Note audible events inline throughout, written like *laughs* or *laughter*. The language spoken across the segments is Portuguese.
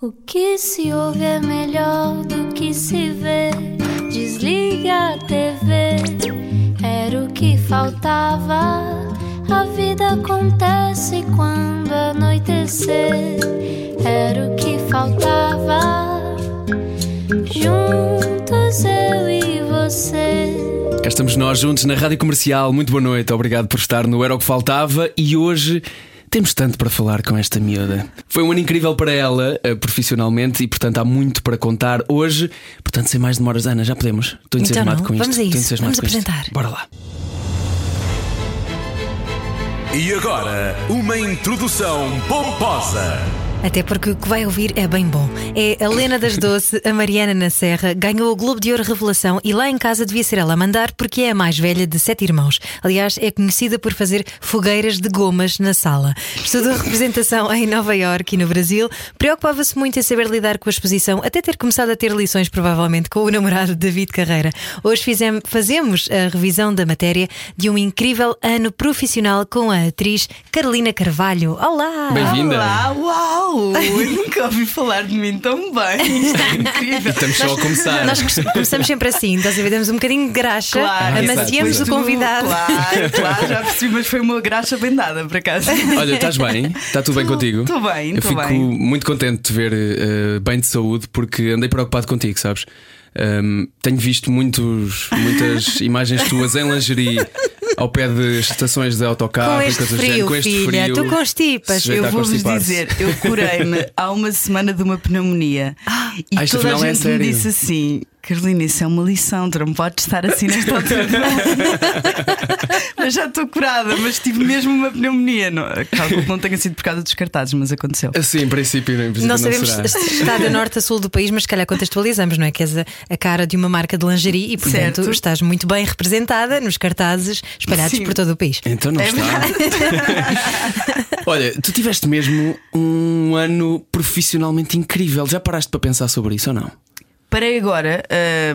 O que se ouve é melhor do que se vê. Desliga a TV, era o que faltava. A vida acontece quando anoitecer, era o que faltava. Juntos eu e você. Cá estamos nós juntos na Rádio Comercial. Muito boa noite, obrigado por estar no Era o que Faltava e hoje. Temos tanto para falar com esta miúda. Foi um ano incrível para ela, eh, profissionalmente, e portanto há muito para contar hoje. Portanto, sem mais demoras, Ana, já podemos. Estou Então entusiasmado não, com isto. vamos a isso, vamos com isto. apresentar. Bora lá. E agora, uma introdução pomposa. Até porque o que vai ouvir é bem bom. É a Lena das *laughs* Doce, a Mariana na Serra, ganhou o Globo de Ouro Revelação e lá em casa devia ser ela a mandar porque é a mais velha de sete irmãos. Aliás, é conhecida por fazer fogueiras de gomas na sala. Estudou representação em Nova Iorque e no Brasil, preocupava-se muito em saber lidar com a exposição, até ter começado a ter lições, provavelmente, com o namorado David Carreira. Hoje fizem- fazemos a revisão da matéria de um incrível ano profissional com a atriz Carolina Carvalho. Olá! Bem-vinda. Olá, uau! Eu *laughs* nunca ouvi falar de mim tão bem. Isto é incrível. Estamos só a começar. Nós começamos sempre assim, estás a ver? Um bocadinho de graxa, Claro, amaciamos exato, o convidado. Claro, claro, já percebi, mas foi uma graxa bem dada, por acaso. Olha, estás bem? Está tudo bem Tô- contigo? tô bem, Eu tô fico bem. muito contente de te ver eh, bem de saúde porque andei preocupado contigo, sabes? Ahm, tenho visto muitos, muitas imagens tuas em lingerie ao pé de estações de autocarro Com e este frio, com este filha, frio. tu constipas. Eu vou-vos dizer, eu curei-me *laughs* há uma semana de uma pneumonia e Ah, isto toda a é gente me sério. disse assim: Carolina, isso é uma lição, tu não podes estar assim nesta altura. *laughs* mas já estou curada, mas tive mesmo uma pneumonia. Não, calculo que não tenha sido por causa dos cartazes, mas aconteceu. Assim, em princípio, em princípio Não não, sabemos será. se está de norte a sul do país, mas se calhar contextualizamos, não é? Que és a, a cara de uma marca de lingerie e, portanto, Certo. estás muito bem representada nos cartazes espalhados Sim. por todo o país. Então não É está. *laughs* Olha, tu tiveste mesmo um ano profissionalmente incrível. Já paraste para pensar sobre isso ou não? Parei agora,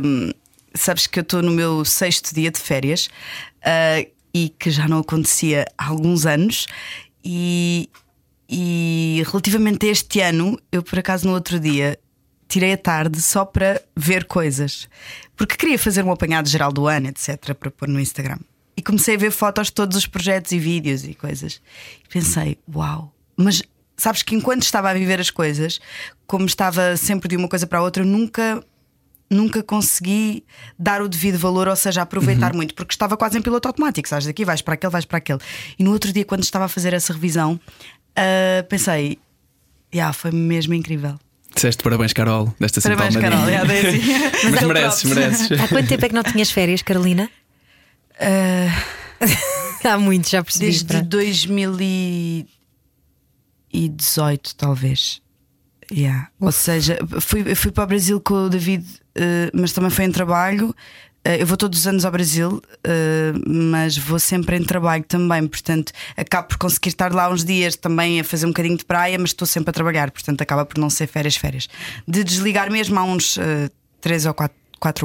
hum, sabes que eu estou no meu sexto dia de férias ah, e que já não acontecia há alguns anos. E, e relativamente a este ano, eu por acaso no outro dia tirei a tarde só para ver coisas, porque queria fazer um apanhado geral do ano, etc., para pôr no Instagram. E comecei a ver fotos de todos os projetos e vídeos e coisas. E pensei, uau, mas sabes que enquanto estava a viver as coisas, como estava sempre de uma coisa para a outra, eu nunca nunca consegui dar o devido valor, ou seja, aproveitar muito, porque estava quase em piloto automático, sabes? Daqui vais para aquele, vais para aquele. E no outro dia, quando estava a fazer essa revisão, ah, pensei, yeah, foi mesmo incrível. Disseste parabéns, Carol, desta Parabéns, Carol. Yeah, dei assim. *laughs* Mas o mereces, mereces. Há quanto tempo é que não tinhas férias, Carolina? Ah, *laughs* Há muito, já percebi. desde pronto. 2018, talvez. Yeah. Ou seja, fui, fui para o Brasil com o David, eh, mas também foi em trabalho. Eh, eu vou todos os anos ao Brasil, eh, mas vou sempre em trabalho também. Portanto, acabo por conseguir estar lá uns dias também a fazer um bocadinho de praia, mas estou sempre a trabalhar. Portanto, acaba por não ser férias, férias. De desligar mesmo há uns 3 ou 4,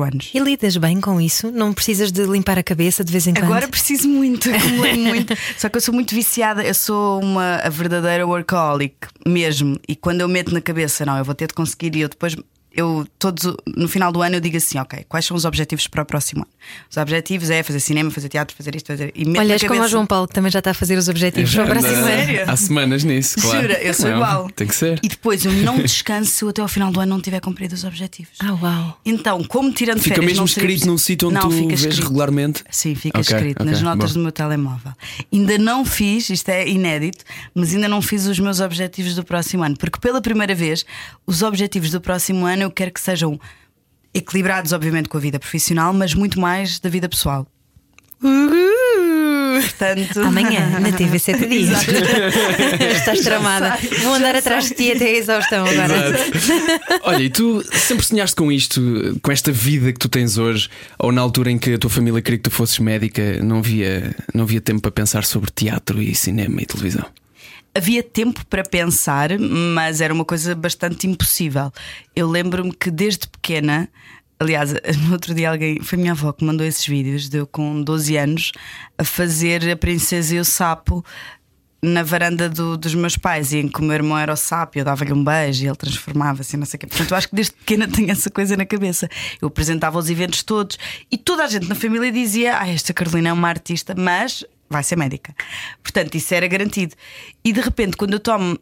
anos. E lidas bem com isso? Não precisas de limpar a cabeça de vez em quando? Agora preciso muito, *laughs* acumulei muito. Só que eu sou muito viciada, eu sou uma a verdadeira workaholic mesmo. E quando eu meto na cabeça, não, eu vou ter de conseguir, e eu depois. Eu, todos, no final do ano, eu digo assim: ok, quais são os objetivos para o próximo ano? Os objetivos é fazer cinema, fazer teatro, fazer isto, fazer. E Olhas na como o cabeça, João Paulo, que também já está a fazer os objetivos para o próximo Anda- ano. Sério? Há semanas nisso, claro. Jura, eu sou Não, igual. Tem que ser. E depois eu não descanso se eu até ao final do ano não tiver cumprido os objetivos. Ah, uau. Então, como tirando Fica férias, mesmo escrito num sítio onde Não, tu fica vês escrito. regularmente? Sim, fica Ok, escrito ok, nas notas boa. do meu telemóvel. Ainda não fiz, isto é inédito, mas ainda não fiz os meus objetivos do próximo ano, porque pela primeira vez, os objetivos do próximo ano eu quero que sejam equilibrados, obviamente, com a vida profissional, mas muito mais da vida pessoal. Portanto, Amanhã, na TV 7 dias. Estás tramada. Vou andar atrás de ti até a exaustão agora. Exato. Olha, e tu sempre sonhaste com isto, com esta vida que tu tens hoje, ou na altura em que a tua família queria que tu fosses médica, não havia, não havia tempo para pensar sobre teatro e cinema e televisão? Havia tempo para pensar, mas era uma coisa bastante impossível. Eu lembro-me que desde pequena, aliás, *laughs* no outro dia alguém, foi minha avó que mandou esses vídeos, deu com 12 anos, a fazer a Princesa e o Sapo na varanda do- dos meus pais e em que o meu irmão era o sapo, eu dava-lhe um beijo e ele transformava-se, não sei o quê. Portanto, eu acho que desde pequena *laughs* tenho essa coisa na cabeça. Eu apresentava os eventos todos e toda a gente na família dizia: Ah, esta Carolina é uma artista, mas vai ser médica. Portanto, isso era garantido. E de repente, quando eu tomo.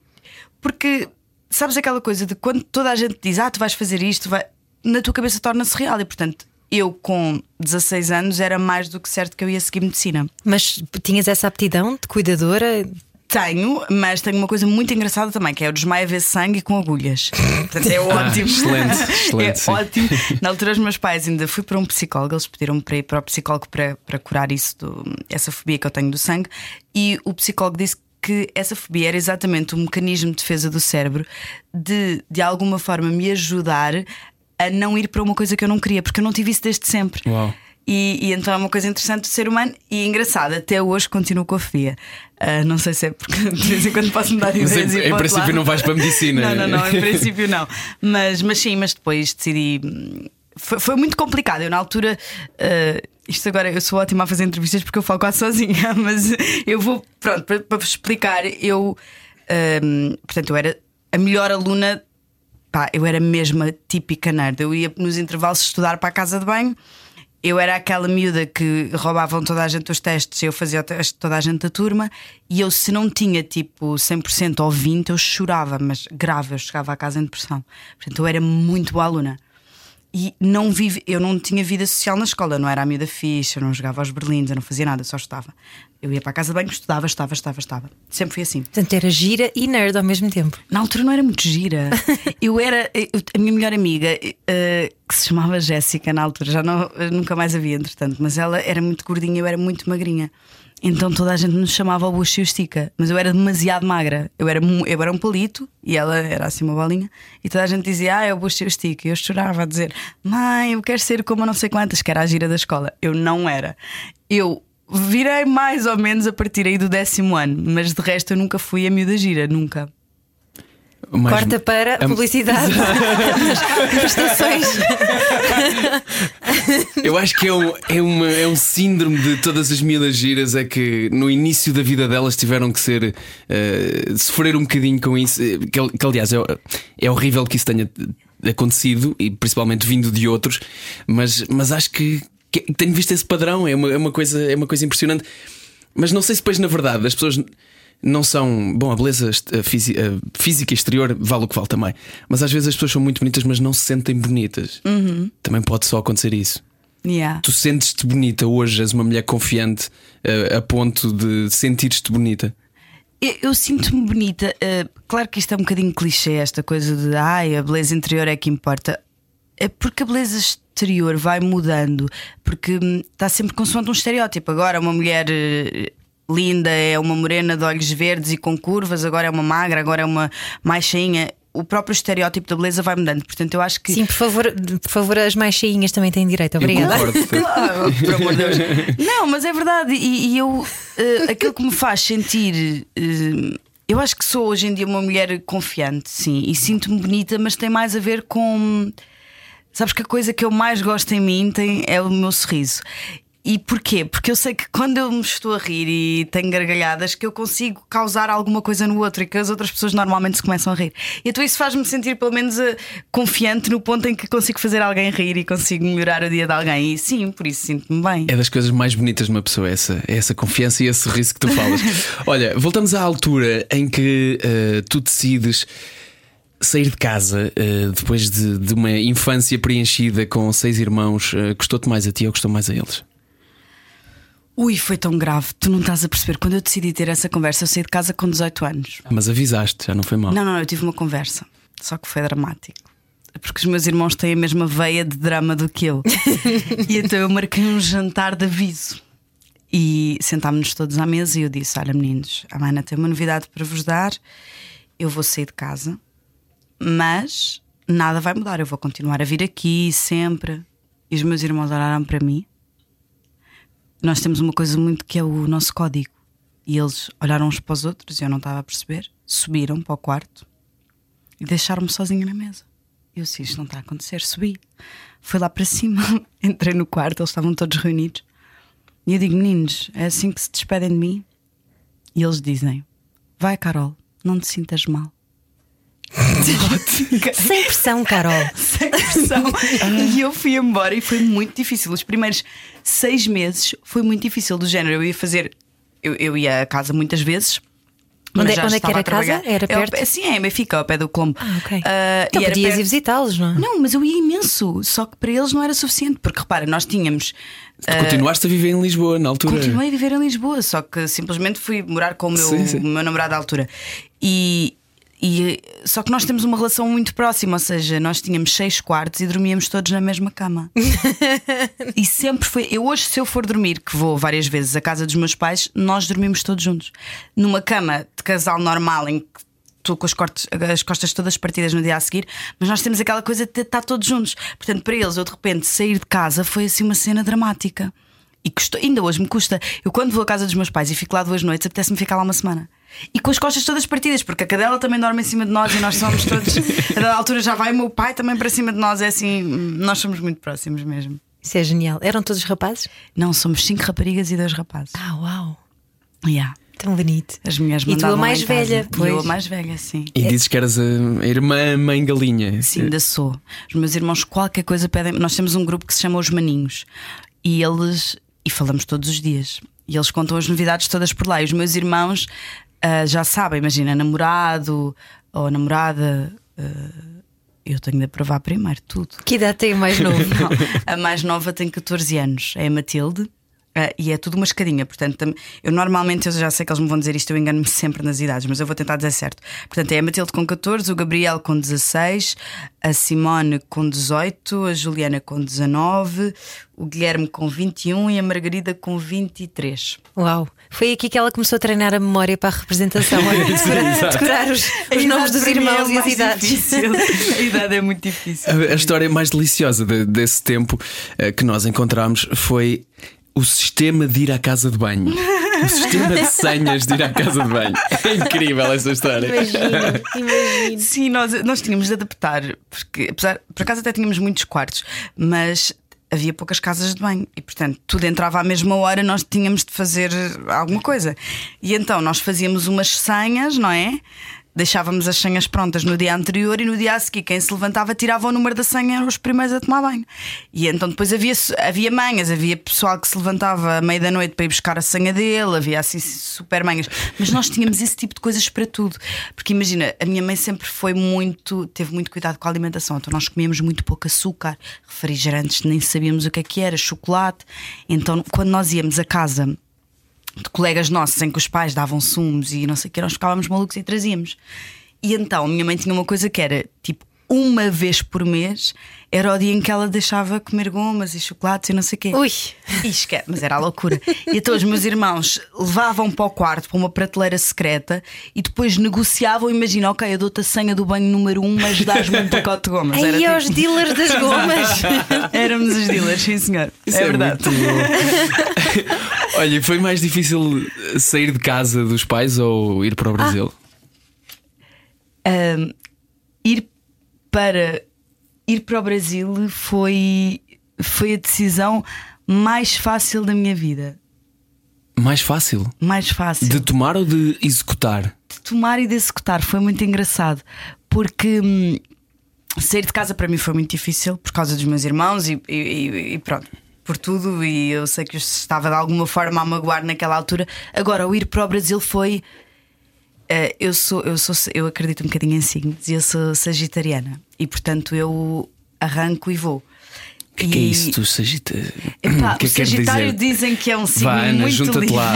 Porque sabes aquela coisa de quando toda a gente diz: Ah, tu vais fazer isto, vai... na tua cabeça torna-se real. E portanto, eu com 16 anos era mais do que certo que eu ia seguir medicina. Mas tinhas essa aptidão de cuidadora? Tenho, mas tenho uma coisa muito engraçada também, que é o desmaio a ver sangue com agulhas. Portanto, é *laughs* ótimo. excelente, *laughs* excelente, é sim. ótimo. *laughs* Na altura, os meus pais ainda fui para um psicólogo, eles pediram-me para ir para o psicólogo para, para curar isso, do- essa fobia que eu tenho do sangue, e o psicólogo disse que essa fobia era exatamente um mecanismo de defesa do cérebro de, de alguma forma, me ajudar a não ir para uma coisa que eu não queria, porque eu não tive isso desde sempre. Uau. E, e então é uma coisa interessante do ser humano e engraçada. Até hoje continuo com a fobia. Ah, não sei se é porque *laughs* de vez em quando posso mudar de ideias em, em princípio não vais para a medicina. Não, não, não, em princípio não. Mas, mas sim, mas depois decidi. Foi, foi muito complicado. Eu, na altura, ah, isto agora, eu sou ótima a fazer entrevistas porque eu falo quase sozinha, *laughs* mas eu vou, pronto, para, para vos explicar, eu, hum, portanto, eu era a melhor aluna, pá, eu era mesmo a típica nerd. Eu ia nos intervalos estudar para a casa de banho. Eu era aquela miúda que roubavam toda a gente os testes, eu fazia o teste toda a gente da turma e eu, se não tinha tipo 100% ou 20%, eu chorava, mas grave, eu chegava à casa em depressão. Portanto, eu era muito boa aluna. E não vive, eu não tinha vida social na escola, não era a miúda eu não jogava aos berlindes, eu não fazia nada, só estudava. Eu ia para a casa de banho, estudava, estudava, estudava, estudava. Sempre fui assim. Portanto, era gira e nerd ao mesmo tempo. Na altura não era muito gira. *laughs* Eu era. eu- a minha melhor amiga, eh, que se chamava Jéssica, na altura, já não, nunca mais havia, entretanto, mas ela era muito gordinha, eu era muito magrinha. Então toda a gente nos chamava o Bush e o Estica, mas eu era demasiado magra. Eu era, eu era um palito e ela era assim uma bolinha. E toda a gente dizia, ah, é o Bush e o Estica. E eu chorava a dizer, mãe, eu quero ser como não sei quantas, que era a gira da escola. Eu não era. Eu virei mais ou menos a partir aí do décimo ano, mas de resto eu nunca fui a miúda gira, nunca. Mais- Corta para a- publicidade *laughs* das estações. Eu acho que é um, é, uma- é um síndrome de todas as miúdas giras é que no início da vida delas tiveram que ser eh, sofrer um bocadinho com isso. eh, Que, que, aliás é, é horrível que isso tenha acontecido e principalmente vindo de outros, mas, mas acho que, que tenho visto esse padrão, é uma, é uma coisa, é uma coisa impressionante. Mas não sei se depois, na verdade, as pessoas não são. Bom, a beleza a física exterior vale o que vale também. Mas às vezes as pessoas são muito bonitas, mas não se sentem bonitas. Também pode só acontecer isso. Yeah. Tu sentes-te bonita hoje, és uma mulher confiante eh, a ponto de sentir-te bonita. Eu, eu sinto-me bonita. eh, claro que isto é um bocadinho clichê, esta coisa de ai, a beleza interior é que importa. É porque a beleza exterior vai mudando, porque hum, está sempre consoante um estereótipo. Agora, uma mulher eh, linda é uma morena de olhos verdes e com curvas, agora é uma magra, agora é uma mais cheinha. O próprio estereótipo da beleza vai mudando. Portanto, eu acho que. Sim, por favor, por favor, as mais cheinhas também têm direito. Obrigada. Eu concordo. *laughs* Claro, por amor de Deus. *laughs* Não, mas é verdade. E, e eu, eh, aquilo que me faz sentir. eh, eu acho que sou hoje em dia uma mulher confiante, sim, e sinto-me bonita, mas tem mais a ver com. Sabes que a coisa que eu mais gosto em mim tem, é o meu sorriso. E porquê? Porque eu sei que quando eu me estou a rir e tenho gargalhadas, que eu consigo causar alguma coisa no outro e que as outras pessoas normalmente se começam a rir. E então isso faz-me sentir pelo menos eh, confiante no ponto em que consigo fazer alguém rir e consigo melhorar o dia de alguém. E sim, por isso sinto-me bem. É das coisas mais bonitas de uma pessoa, essa, é essa confiança e esse sorriso que tu falas. *laughs* Olha, voltamos à altura em que eh, tu decides sair de casa eh, depois de, de uma infância preenchida com seis irmãos. Custou-te mais a ti ou custou mais a eles? Ui, foi tão grave, tu não estás a perceber. Quando eu decidi ter essa conversa, eu saí de casa com 18 anos. Mas avisaste, já não foi mal. Não, não, eu tive uma conversa, só que foi dramático. Porque os meus irmãos têm a mesma veia de drama do que eu. *laughs* e então eu marquei um jantar de aviso. E sentámos-nos todos à mesa e eu disse: Olha, meninos, a Mana tem uma novidade para vos dar. Eu vou sair de casa, mas nada vai mudar. Eu vou continuar a vir aqui sempre. E os meus irmãos olharam para mim. Nós temos uma coisa muito que é o nosso código. E eles olharam uns para os outros e eu não estava a perceber. Subiram para o quarto e deixaram-me sozinha na mesa. Eu disse: Isto não está a acontecer. Subi. Fui lá para cima, *laughs* entrei no quarto, eles estavam todos reunidos. E eu digo: Meninos, é assim que se despedem de mim? E eles dizem: vai, Carol, não te sintas mal. Sem pressão, Carol. Sem pressão. e eu fui embora e foi muito difícil. Os primeiros seis meses foi muito difícil. Do género, eu ia fazer. Eu, eu ia a casa muitas vezes. Onde, mas é- já onde é que estava era a trabalhar. casa? Era É, perto? É, sim, é em Benfica, ao pé do Colombo. Ah, ok. Ah, então e podias perto- ir visitá-los, não é? Não, mas eu ia imenso. Só que para eles não era suficiente. Porque repara, nós tínhamos. ah, Continuaste a viver em Lisboa na altura. Continuei a viver em Lisboa, só que simplesmente fui morar com o meu, Sim, sim. o meu namorado à altura. E, e só que nós temos uma relação muito próxima, ou seja, nós tínhamos seis quartos e dormíamos todos na mesma cama. *laughs* e sempre foi. Eu hoje, se eu for dormir, que vou várias vezes à casa dos meus pais, nós dormimos todos juntos. Numa cama de casal normal em que estou com as, cortes- as costas todas partidas no dia a seguir, mas nós temos aquela coisa de estar todos juntos. Portanto, para eles, eu de repente sair de casa foi assim uma cena dramática. E custou, ainda hoje me custa. Eu, quando vou à casa dos meus pais e fico lá duas noites, apetece-me ficar lá uma semana. E com as costas todas partidas, porque a cadela também dorme em cima de nós e nós somos todos. *laughs* A dada altura já vai o meu pai também para cima de nós. É assim, nós somos muito próximos mesmo. Isso é genial. Eram todos rapazes? Não, somos cinco raparigas e dois rapazes. Ah, uau. Yeah. Tão bonito. As mulheres E tu a mais velha, E eu a pois. mais velha, sim. E dizes que eras a a irmã mãe galinha. Sim, ainda sou. Os meus irmãos, qualquer coisa pedem. Nós temos um grupo que se chama Os Maninhos e eles. E falamos todos os dias. E eles contam as novidades todas por lá. E os meus irmãos ah, já sabem, imagina, namorado ou namorada. ah, eu tenho de aprovar primeiro tudo. Que idade tem o mais novo? Não, *laughs* a mais nova tem 14 anos, é a Matilde. Ah, e é tudo uma escadinha, portanto, eu normalmente eu já sei que eles me vão dizer isto, eu engano-me sempre nas idades, mas eu vou tentar dizer certo. Portanto, é a Matilde com 14, o Gabriel com 16, a Simone com 18, a Juliana com 19, o Guilherme com 21 e a Margarida com 23. Uau. Foi aqui que ela começou a treinar a memória para a representação, *laughs* para decorar os, os nomes dos irmãos e as idades. *laughs* a idade é muito difícil. A, a história mais deliciosa de- desse tempo eh, que nós encontramos foi o sistema de ir à casa de banho. O sistema de senhas de ir à casa de banho. É incrível essa história. Imagino, imagino. Sim, nós, nós tínhamos de adaptar, porque apesar, por acaso até tínhamos muitos quartos, mas havia poucas casas de banho e, portanto, tudo entrava à mesma hora, nós tínhamos de fazer alguma coisa. E então nós fazíamos umas senhas, não é? Deixávamos as senhas prontas no dia anterior e no dia a seguir, quem se levantava tirava o número da senha, eram os primeiros a tomar banho. E então depois havia, havia manhas, havia pessoal que se levantava à meia da noite para ir buscar a senha dele, havia assim super manhas. Mas nós tínhamos esse tipo de coisas para tudo. Porque imagina, a minha mãe sempre foi muito, teve muito cuidado com a alimentação. Então nós comíamos muito pouco açúcar, refrigerantes, nem sabíamos o que é que era, chocolate. Então quando nós íamos a casa de colegas nossos em que os pais davam sumos e não sei o que, nós ficávamos malucos e trazíamos. E então minha mãe tinha uma coisa que era tipo. Uma vez por mês era o dia em que ela deixava comer gomas e chocolates e não sei o quê. Ui. Esque- Mas era a loucura. E então os meus irmãos levavam para o quarto, para uma prateleira secreta, e depois negociavam. Imagina, ok, eu dou-te a senha do banho número 1, um, mas dás-me um pacote de gomas. Era Aí tipo- aos dealers das gomas. *laughs* Éramos os dealers, sim senhor. Isso é, verdade. muito bom. *laughs* Olha, foi mais difícil sair de casa dos pais ou ir para o Brasil? Ahm, ir para ir para o Brasil foi foi a decisão mais fácil da minha vida. Mais fácil? Mais fácil. De tomar ou de executar? de tomar e de executar. Foi muito engraçado porque hum, sair de casa para mim foi muito difícil por causa dos meus irmãos e, e- e pronto. Por tudo, e eu sei que os estava de alguma forma a magoar naquela altura. Agora, o ir para o Brasil foi. Eh, eu sou, eu sou, eu acredito um bocadinho em signos e eu sou sagitariana e portanto eu arranco e vou. O que, é que é isso, tu Sagita? Epá, *clears throat* o que é o Sagitário dizer? dizem que é um signo Vá, Ana, muito junta-te livre. lá.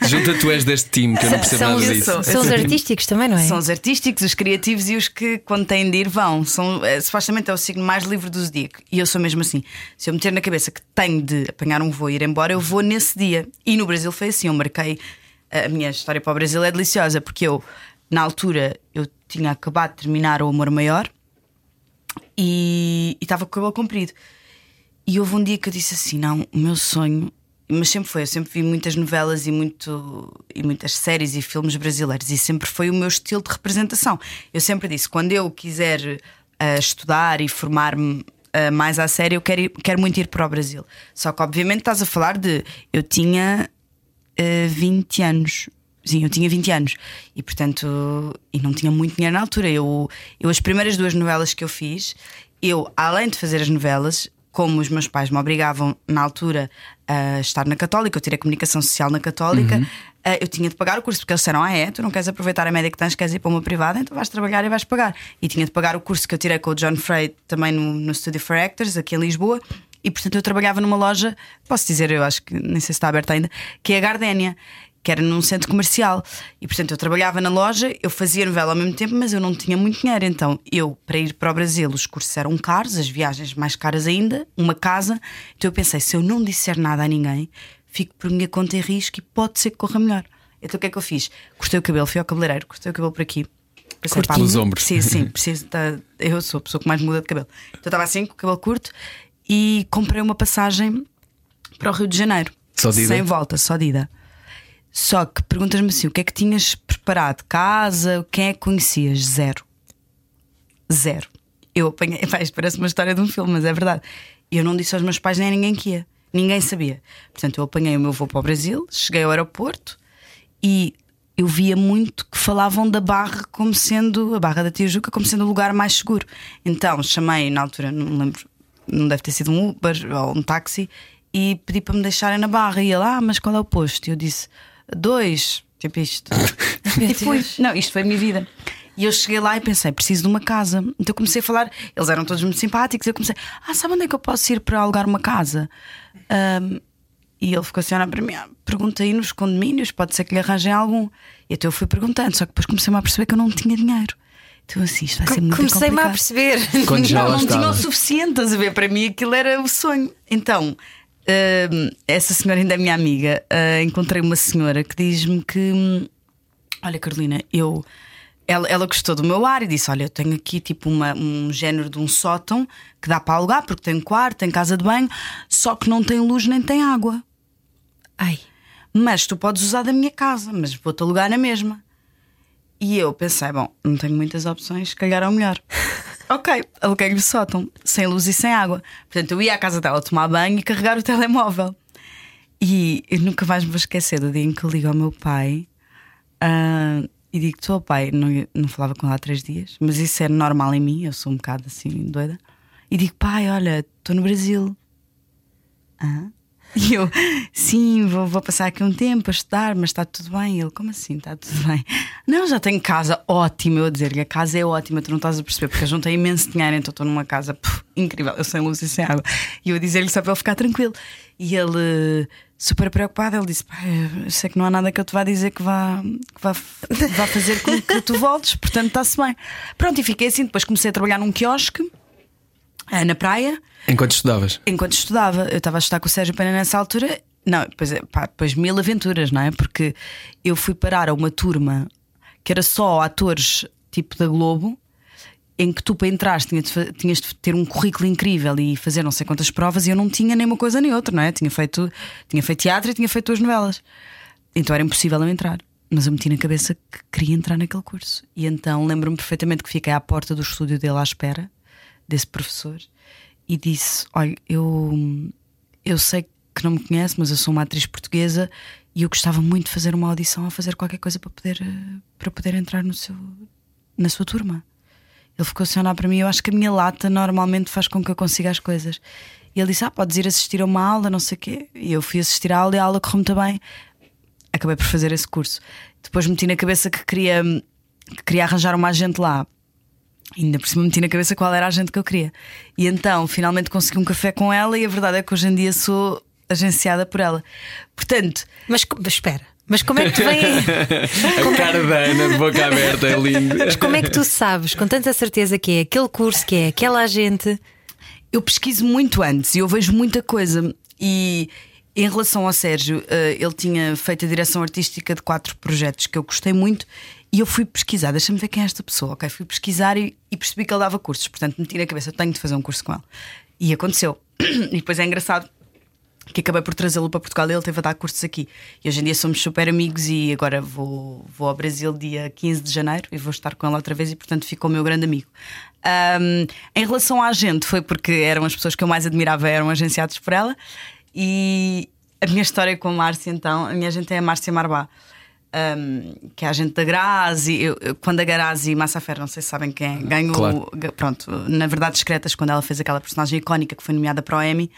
Tu, junta tu és deste time que eu não percebo São, nada os- disso. sou- são os artísticos também, não é? São os artísticos, os criativos e os que, quando têm de ir, vão. São, eh, supostamente é o signo mais livre do zodíaco. E eu sou mesmo assim. Se eu meter na cabeça que tenho de apanhar um voo e ir embora, eu vou nesse dia. E no Brasil foi assim. Eu marquei. A minha história para o Brasil é deliciosa, porque eu, na altura, eu tinha acabado de terminar o Amor Maior e estava com o cabelo comprido. E houve um dia que eu disse assim: não, o meu sonho. Mas sempre foi, eu sempre vi muitas novelas e, muito, e muitas séries e filmes brasileiros, e sempre foi o meu estilo de representação. Eu sempre disse: quando eu quiser ah, estudar e formar-me ah, mais à sério, eu quero, ir- quero muito ir para o Brasil. Só que, obviamente, estás a falar de. Eu tinha ah, 20 anos. Sim, eu tinha 20 anos e, portanto, e não tinha muito dinheiro na altura. Eu, eu, as primeiras duas novelas que eu fiz, eu, além de fazer as novelas, como os meus pais me obrigavam na altura a estar na Católica, eu tirei comunicação social na Católica, Uhum. eh, eu tinha de pagar o curso, porque eles disseram: Ah, é, tu não queres aproveitar a média que tens, queres ir para uma privada, então vais trabalhar e vais pagar. E tinha de pagar o curso que eu tirei com o John Frey também no, no Studio for Actors, aqui em Lisboa. E portanto eu trabalhava numa loja, posso dizer, eu acho que nem sei se está aberta ainda, que é a Gardénia, que era num centro comercial. E portanto eu trabalhava na loja, eu fazia novela ao mesmo tempo, mas eu não tinha muito dinheiro. Então eu, para ir para o Brasil, os cursos eram caros, as viagens mais caras ainda, uma casa. Então eu pensei, se eu não disser nada a ninguém, fico por minha conta em risco e pode ser que corra melhor. Então o que é que eu fiz? Cortei o cabelo, fui ao cabeleireiro, cortei o cabelo por aqui. Pá, pelos ombros. *laughs* Preciso, sim, preciso. tá- eu sou a pessoa que mais muda de cabelo. Então eu estava assim, com o cabelo curto, e comprei uma passagem para o Rio de Janeiro. Só de ida? Sem volta, só de ida. Só que perguntas-me assim: o que é que tinhas preparado? Casa? Quem é que conhecias? Zero. Zero. Eu apanhei. *laughs* Pá, isto parece uma história de um filme, mas é verdade. Eu não disse aos meus pais nem a ninguém que ia. Ninguém sabia. Portanto, eu apanhei o meu voo para o Brasil, cheguei ao aeroporto e eu via muito que falavam da Barra como sendo, a Barra da Tijuca, como sendo o lugar mais seguro. Então chamei, na altura, não me lembro, não deve ter sido um Uber ou um táxi, e pedi para me deixarem na Barra. E ele, ah, mas qual é o posto? E eu disse, dois, tipo isto. *laughs* e fui. Não, isto foi a minha vida. E eu cheguei lá e pensei, preciso de uma casa. Então eu comecei a falar, eles eram todos muito simpáticos. Eu comecei, ah, sabe onde é que eu posso ir para alugar uma casa? Ahm, e ele ficou assim para mim, ah, pergunta aí nos condomínios, pode ser que lhe arranjem algum. E então eu fui perguntando, só que depois comecei-me a perceber que eu não tinha dinheiro. Então assim, isto vai ser muito Comecei-me a perceber. *laughs* Quando já não, não tinha o suficiente, estás a ver? Para mim aquilo era o sonho. Então, hum, essa senhora ainda é minha amiga. ah, encontrei uma senhora que diz-me que: hum, Olha, Carolina, eu. Ela, ela gostou do meu ar e disse: Olha, eu tenho aqui tipo uma, um género de um sótão que dá para alugar, porque tem quarto, tem casa de banho, só que não tem luz nem tem água. Ai, Mas tu podes usar da minha casa, mas vou-te alugar na mesma. E eu pensei, bom, não tenho muitas opções, se calhar é o melhor. *laughs* ok, aluguei-lhe o sótão, sem luz e sem água. Portanto, eu ia à casa dela tomar banho e carregar o *laughs* telemóvel. E eu nunca mais me vou esquecer do dia em que eu ligo ao meu pai ah, e digo: Tu, pai, não, não falava com ela há três dias, mas isso é normal em mim, eu sou um bocado assim doida. E digo: Pai, olha, estou no Brasil. Ah? *laughs* E eu, sim, vou, vou passar aqui um tempo a estudar, mas está tudo bem. Ele, como assim? Está tudo bem? Não, já tenho casa ótima. Eu a dizer-lhe, a casa é ótima, tu não estás a perceber, porque eu juntei imenso dinheiro, então estou numa casa puf, incrível, eu sem luz e sem água. E eu a dizer-lhe só para ele ficar tranquilo. E ele, super preocupado, ele disse: sei que não há nada que eu te vá dizer que vá, que vá, vá fazer com que tu voltes, portanto está-se bem. Pronto, e fiquei assim. Depois comecei a trabalhar num quiosque na praia. Enquanto estudavas. Enquanto estudava, eu estava a estudar com o Sérgio Pena nessa altura. Não, depois, é, pá, depois mil aventuras, não é? Porque eu fui parar a uma turma que era só atores tipo da Globo, em que tu para entrar tinhas de, fa- tinhas de ter um currículo incrível e fazer não sei quantas provas e eu não tinha nem uma coisa nem outra, não é? Tinha feito, tinha feito teatro e tinha feito duas novelas. Então era impossível eu entrar. Mas eu meti na cabeça que queria entrar naquele curso. E então lembro-me perfeitamente que fiquei à porta do estúdio dele à espera, desse professor, e disse: Olha, eu, eu sei que não me conhece, mas eu sou uma atriz portuguesa e eu gostava muito de fazer uma audição a fazer qualquer coisa para poder, para poder entrar no seu, na sua turma. Ele ficou assim a olhar para mim. Eu acho que a minha lata normalmente faz com que eu consiga as coisas. E ele disse: Ah, podes ir assistir a uma aula, não sei o quê. E eu fui assistir à aula e a aula correu muito bem. Acabei por fazer esse curso. Depois meti na cabeça que queria, que queria arranjar uma agente lá. Ainda por cima meti na cabeça qual era a agente que eu queria. E então finalmente consegui um café com ela. E a verdade é que hoje em dia sou agenciada por ela. Portanto, mas mas espera, mas como é que tu vem aí? *laughs* A cara da Ana de boca aberta é linda. Mas como é que tu sabes com tanta certeza que é aquele curso, que é aquela agente? eu pesquiso muito antes e eu vejo muita coisa. E em relação ao Sérgio, eh, ele tinha feito a direção artística de quatro projetos que eu gostei muito. E eu fui pesquisar, deixa-me ver quem é esta pessoa. Ok, fui pesquisar e, e percebi que ele dava cursos. Portanto, meti na cabeça, tenho de fazer um curso com ele. E aconteceu. *clears throat* E depois é engraçado que acabei por trazê-lo para Portugal e ele teve a dar cursos aqui. E hoje em dia somos super amigos e agora vou, vou ao Brasil dia 15 de janeiro e vou estar com ele outra vez e portanto ficou meu grande amigo. Ahm, em relação à gente, foi porque eram as pessoas que eu mais admirava, eram agenciados por ela. E a minha história com a Márcia, então, a minha gente é a Márcia Marbá. Um, que é a gente da Grazi. Eu, eu, quando a Grazi Massaferro, não sei se sabem quem é, ganhou. Claro. Pronto, na verdade, discretas, quando ela fez aquela personagem icónica que foi nomeada para o Emmy,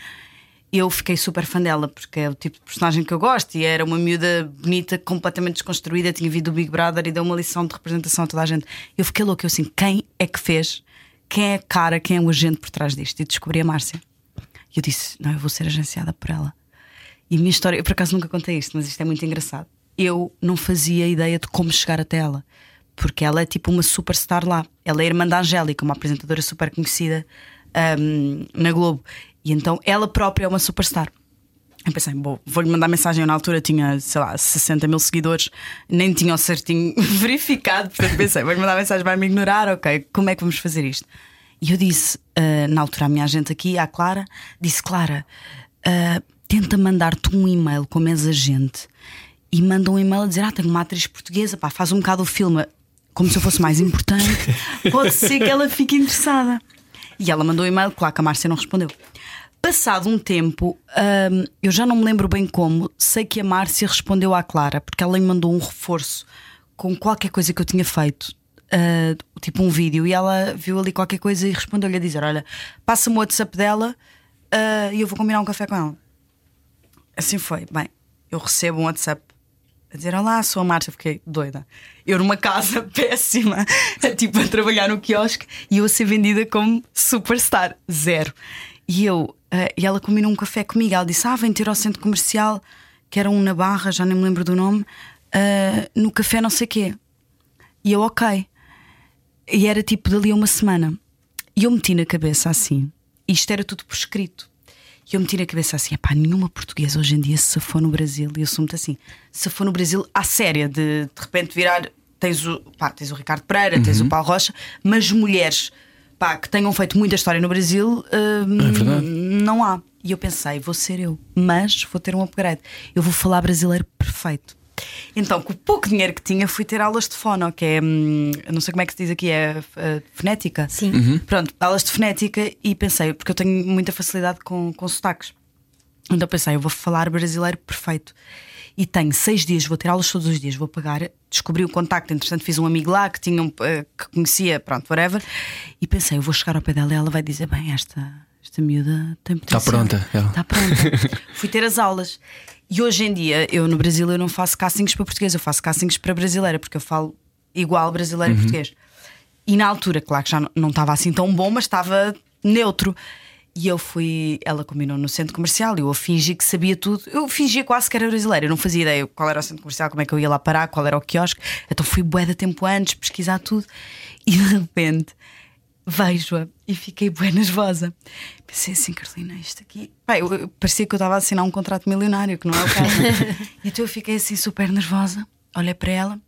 eu fiquei super fã dela, porque é o tipo de personagem que eu gosto e era uma miúda bonita, completamente desconstruída, tinha vindo do Big Brother e deu uma lição de representação a toda a gente. Eu fiquei louca, eu assim, quem é que fez? Quem é a cara, quem é o agente por trás disto? E descobri a Márcia. E eu disse: Não, eu vou ser agenciada por ela. E a minha história, eu por acaso nunca contei isto, mas isto é muito engraçado. Eu não fazia ideia de como chegar até ela, porque ela é tipo uma superstar lá. Ela é irmã da Angélica, uma apresentadora super conhecida ahm, na Globo. E então ela própria é uma superstar. Eu pensei, bom, vou-lhe mandar mensagem. Eu na altura tinha, sei lá, 60 mil seguidores, nem tinha o certinho *laughs* verificado. Portanto, pensei, vou-lhe mandar mensagem, vai me ignorar, ok, como é que vamos fazer isto? E eu disse, ah, na altura, à minha agente aqui, à Clara, disse: Clara, ah, tenta mandar-te um e-mail como és agente e manda um e-mail a dizer: Ah, tenho uma atriz portuguesa, pá, faz um bocado o filme como se eu fosse mais importante. *laughs* Pode ser que ela fique interessada. E ela mandou um e-mail, claro que a Márcia não respondeu. Passado um tempo, hum, eu já não me lembro bem como, sei que a Márcia respondeu à Clara, porque ela me mandou um reforço com qualquer coisa que eu tinha feito, ah, tipo um vídeo, e ela viu ali qualquer coisa e respondeu-lhe a dizer: Olha, passa-me o WhatsApp dela ah, e eu vou combinar um café com ela. Assim foi. Bem, eu recebo um WhatsApp a dizer: Olá, sou a Márcia. Fiquei doida. Eu numa casa *laughs* péssima, tipo a trabalhar no quiosque e eu a ser vendida como superstar. Zero. E eu, eh, e ela combinou um café comigo. Ela disse: Ah, vem ter ao centro comercial, que era um na Barra, já nem me lembro do nome, eh, no café não sei quê. E eu, ok. E era tipo dali a uma semana. E eu meti na cabeça assim: isto era tudo por escrito. E eu meti na cabeça assim: pá, nenhuma portuguesa hoje em dia se for no Brasil. E eu sou muito assim: se for no Brasil, à séria, de de repente virar. Tens o, pá, tens o Ricardo Pereira, tens o Paulo Rocha, mas mulheres pá, que tenham feito muita história no Brasil, hum, É não há. E eu pensei: vou ser eu, mas vou ter um upgrade. Eu vou falar brasileiro perfeito. Então, com o pouco dinheiro que tinha, fui ter aulas de fono, que é, hum, não sei como é que se diz aqui, é eh, fonética. Sim. Pronto, aulas de fonética e pensei, porque eu tenho muita facilidade com, com sotaques. Então pensei, eu vou falar brasileiro perfeito. E tenho seis dias, vou ter aulas todos os dias, vou pagar. Descobri o contacto, entretanto fiz um amigo lá que, tinha um, eh, que conhecia, pronto, whatever. E pensei, eu vou chegar ao pé dela e ela vai dizer: bem, esta, esta miúda tem potencial. pronta, ela. Está pronta. Fui ter as aulas. E hoje em dia, eu no Brasil, eu não faço castings para português, eu faço castings para brasileira, porque eu falo igual brasileiro e português. E na altura, claro que já não- não estava assim tão bom, mas estava neutro. E eu fui, ela combinou no centro comercial e eu fingi que sabia tudo. Eu fingia quase que era brasileira, eu não fazia ideia qual era o centro comercial, como é que eu ia lá parar, qual era o quiosque. Então fui bué de tempo antes pesquisar tudo e de repente vejo-a e fiquei bué nervosa. Pensei assim, Carolina, isto aqui. Eu, eu- parecia que eu estava a assinar um contrato milionário, que não é o caso. *laughs* então eu fiquei assim super nervosa, olhei para ela,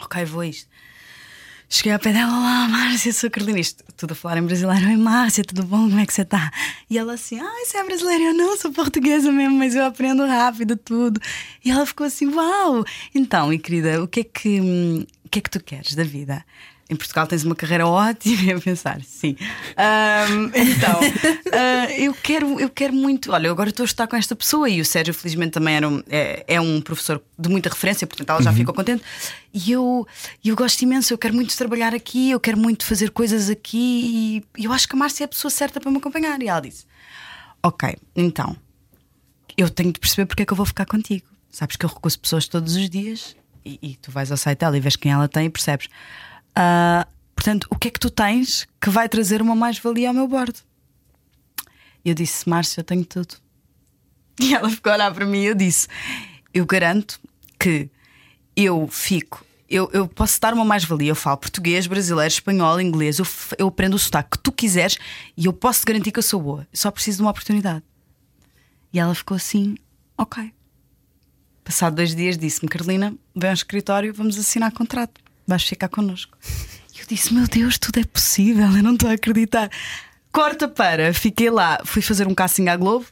ok, vou isto. Cheguei ao pé dela, olá Márcia, sou a Carolina. Isto tudo a falar em brasileiro. Oi Márcia, tudo bom? Como é que você está? E ela assim, ai, você é brasileira? Eu não, sou portuguesa mesmo, mas eu aprendo rápido tudo. E ela ficou assim, uau! Então, e querida, o que é que, hum, o que, é que tu queres da vida? Em Portugal tens uma carreira ótima, a *laughs* pensar, sim. Ahm, então, *laughs* ah, eu, quero, eu quero muito. Olha, eu agora estou a estar com esta pessoa e o Sérgio, felizmente, também era um, é, é um professor de muita referência, portanto, ela já ficou contente. E eu, eu gosto imenso, eu quero muito trabalhar aqui, eu quero muito fazer coisas aqui e eu acho que a Márcia é a pessoa certa para me acompanhar. E ela disse: Ok, então, eu tenho de perceber porque é que eu vou ficar contigo. Sabes que eu recuso pessoas todos os dias e, e tu vais ao site dela e vês quem ela tem e percebes. Ah, portanto, o que é que tu tens que vai trazer uma mais-valia ao meu bordo? E eu disse: Márcia, eu tenho tudo. E ela ficou a olhar para mim e eu disse: Eu garanto que eu fico. Eu, eu posso dar uma mais-valia. Eu falo português, brasileiro, espanhol, inglês. Eu, eu aprendo o sotaque que tu quiseres e eu posso te garantir que eu sou boa. Eu só preciso de uma oportunidade. E ela ficou assim: Ok. Passado dois dias, disse-me: Carolina, vem ao escritório, vamos assinar contrato. Vais ficar connosco. E eu disse: Meu Deus, tudo é possível. Eu não estou a acreditar. Corta para, fiquei lá, fui fazer um casting à Globo.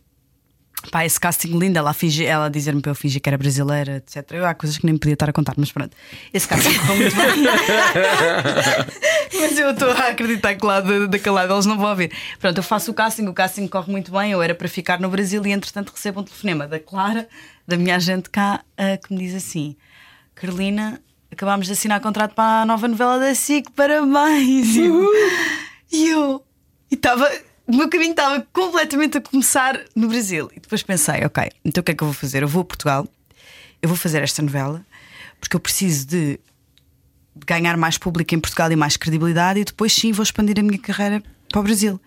Pá, esse casting lindo, ela, fingi, ela dizer-me para eu fingir que era brasileira, etc. Eu, há coisas que nem podia estar a contar, mas pronto. Esse casting correu muito bem. *laughs* mas eu estou a acreditar que lá da- daquele lado eles não vão ouvir. Pronto, eu faço o casting, o casting corre muito bem. Eu era para ficar no Brasil e entretanto recebo um telefonema da Clara, da minha agente cá, ah, que me diz assim: Carolina, acabámos de assinar contrato para a nova novela da SIC, parabéns! E eu- E eu. E estava. O meu caminho estava completamente a começar no Brasil. E depois pensei, ok, então o que é que eu vou fazer? Eu vou a Portugal, eu vou fazer esta novela, porque eu preciso de de ganhar mais público em Portugal e mais credibilidade, e depois sim vou expandir a minha carreira para o Brasil.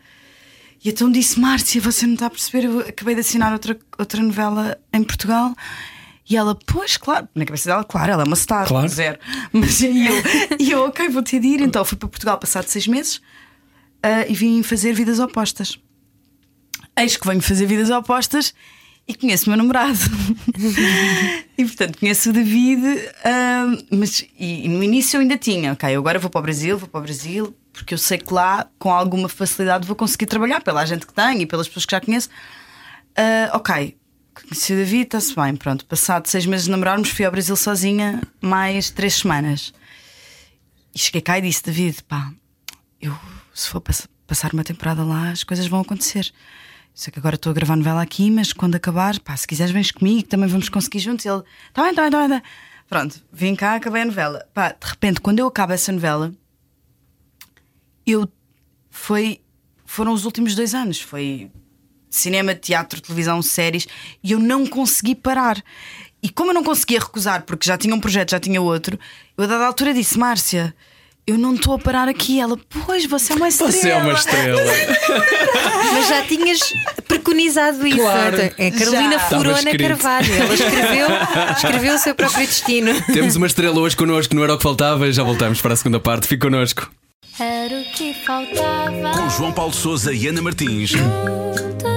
E então disse: Márcia, você não está a perceber? Eu acabei de assinar outra, outra novela em Portugal. E ela, pois, claro, na cabeça dela, claro, ela é uma star, Claro. zero. *laughs* Mas e eu, e eu, ok, vou ter de ir. Então fui para Portugal passado seis meses ah, e vim fazer vidas opostas. Eis que venho fazer vidas opostas e conheço o meu namorado. *laughs* e portanto conheço o David, ah, mas e, e no início eu ainda tinha, ok, eu agora vou para o Brasil, vou para o Brasil, porque eu sei que lá com alguma facilidade vou conseguir trabalhar pela gente que tenho e pelas pessoas que já conheço. Ah, ok, conheci o David, está-se bem, pronto. Passado seis meses de namorarmos, fui ao Brasil sozinha mais três semanas. E cheguei cá e disse: David, pá, eu se for pass- passar uma temporada lá, as coisas vão acontecer. Sei que agora estou a gravar novela aqui, mas quando acabar, pá, se quiseres, vens comigo, também vamos conseguir juntos. Ele, tá bem, tá bem, tá bem. tá bem." Pronto, vim cá, acabei a novela. Pá, de repente, quando eu acabo essa novela, eu foi foram os últimos dois anos. Foi cinema, teatro, televisão, séries, e eu não consegui parar. E como eu não conseguia recusar, porque já tinha um projeto, já tinha outro, eu a dada altura disse: Márcia, eu não estou a parar aqui. Ela, pois, você é uma estrela. Você é uma estrela. *laughs* Mas já tinhas preconizado isso. Claro. É a Carolina Já. Furona. Carvalho. Ela escreveu, *laughs* escreveu o seu próprio destino. Temos uma estrela hoje connosco, não era o que faltava. Já voltamos para a segunda parte. Fique connosco. Era o que faltava. Com João Paulo Souza e Ana Martins.